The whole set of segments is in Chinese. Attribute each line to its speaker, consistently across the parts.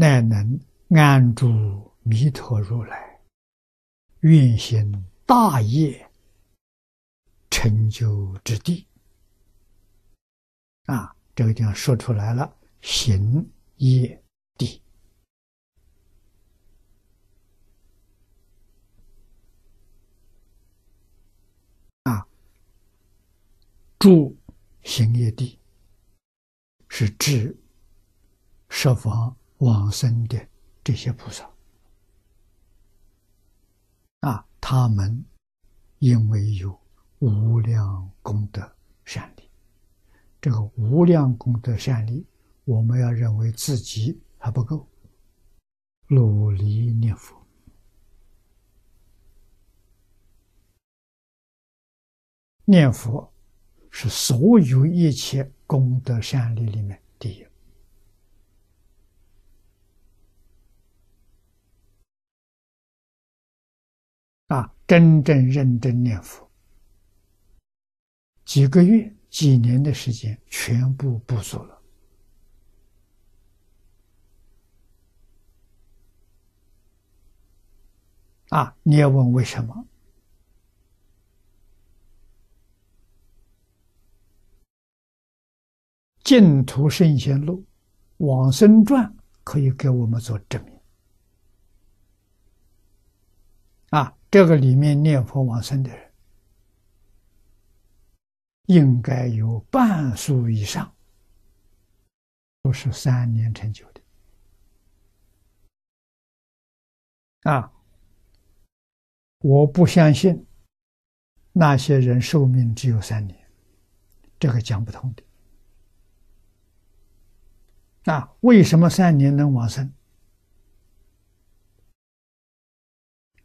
Speaker 1: 乃能安住弥陀如来，愿行大业成就之地。啊，这个地方说出来了，行业地啊，住行业地是指十方往生的这些菩萨啊，他们因为有无量功德善力。这个无量功德善力，我们要认为自己还不够，努力念佛。念佛是所有一切功德善力里面第一啊！真正认真念佛，几个月。几年的时间，全部不足了。啊，你要问为什么？净土圣贤录、往生传可以给我们做证明。啊，这个里面念佛往生的人。应该有半数以上都是三年成就的啊！我不相信那些人寿命只有三年，这个讲不通的。那为什么三年能往生？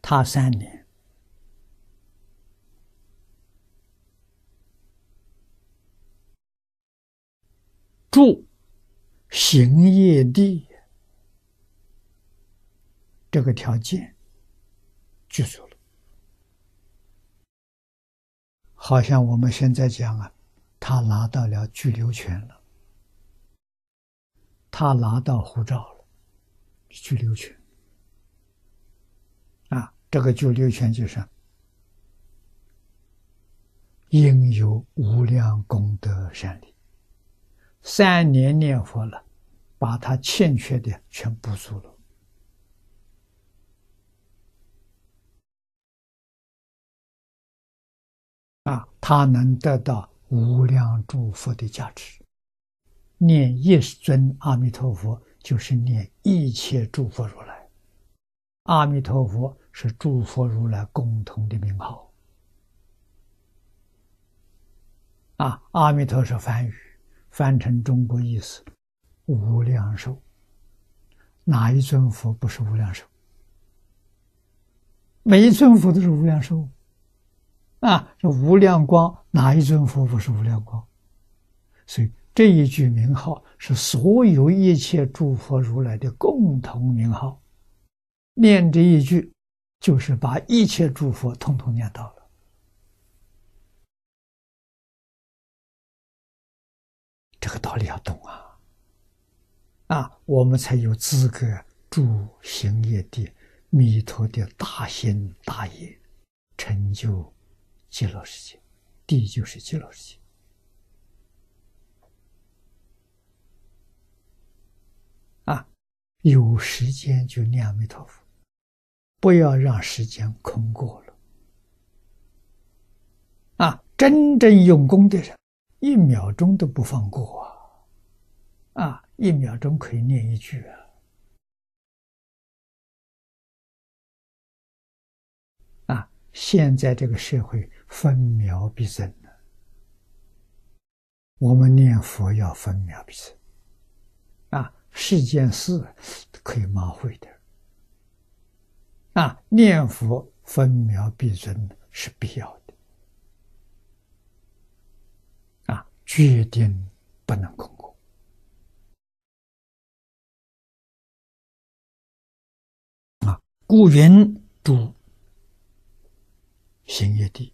Speaker 1: 他三年。住行业地，这个条件具足了。好像我们现在讲啊，他拿到了居留权了，他拿到护照了，居留权啊，这个居留权就是应有无量功德善利。三年念佛了，把他欠缺的全补足了。啊，他能得到无量诸佛的加持。念一尊阿弥陀佛，就是念一切诸佛如来。阿弥陀佛是诸佛如来共同的名号。啊，阿弥陀是梵语。翻成中国意思，无量寿。哪一尊佛不是无量寿？每一尊佛都是无量寿。啊，这无量光，哪一尊佛不是无量光？所以这一句名号是所有一切诸佛如来的共同名号。念这一句，就是把一切诸佛通通念到了。这个道理要懂啊，啊，我们才有资格住行业地弥陀的大行大业，成就极乐世界，地就是极乐世界。啊，有时间就念阿弥陀佛，不要让时间空过了。啊，真正用功的人。一秒钟都不放过啊！啊，一秒钟可以念一句啊！啊，现在这个社会分秒必争了，我们念佛要分秒必争啊！世间事可以马虎的啊，念佛分秒必争是必要的。决定不能空过啊！故云主行业地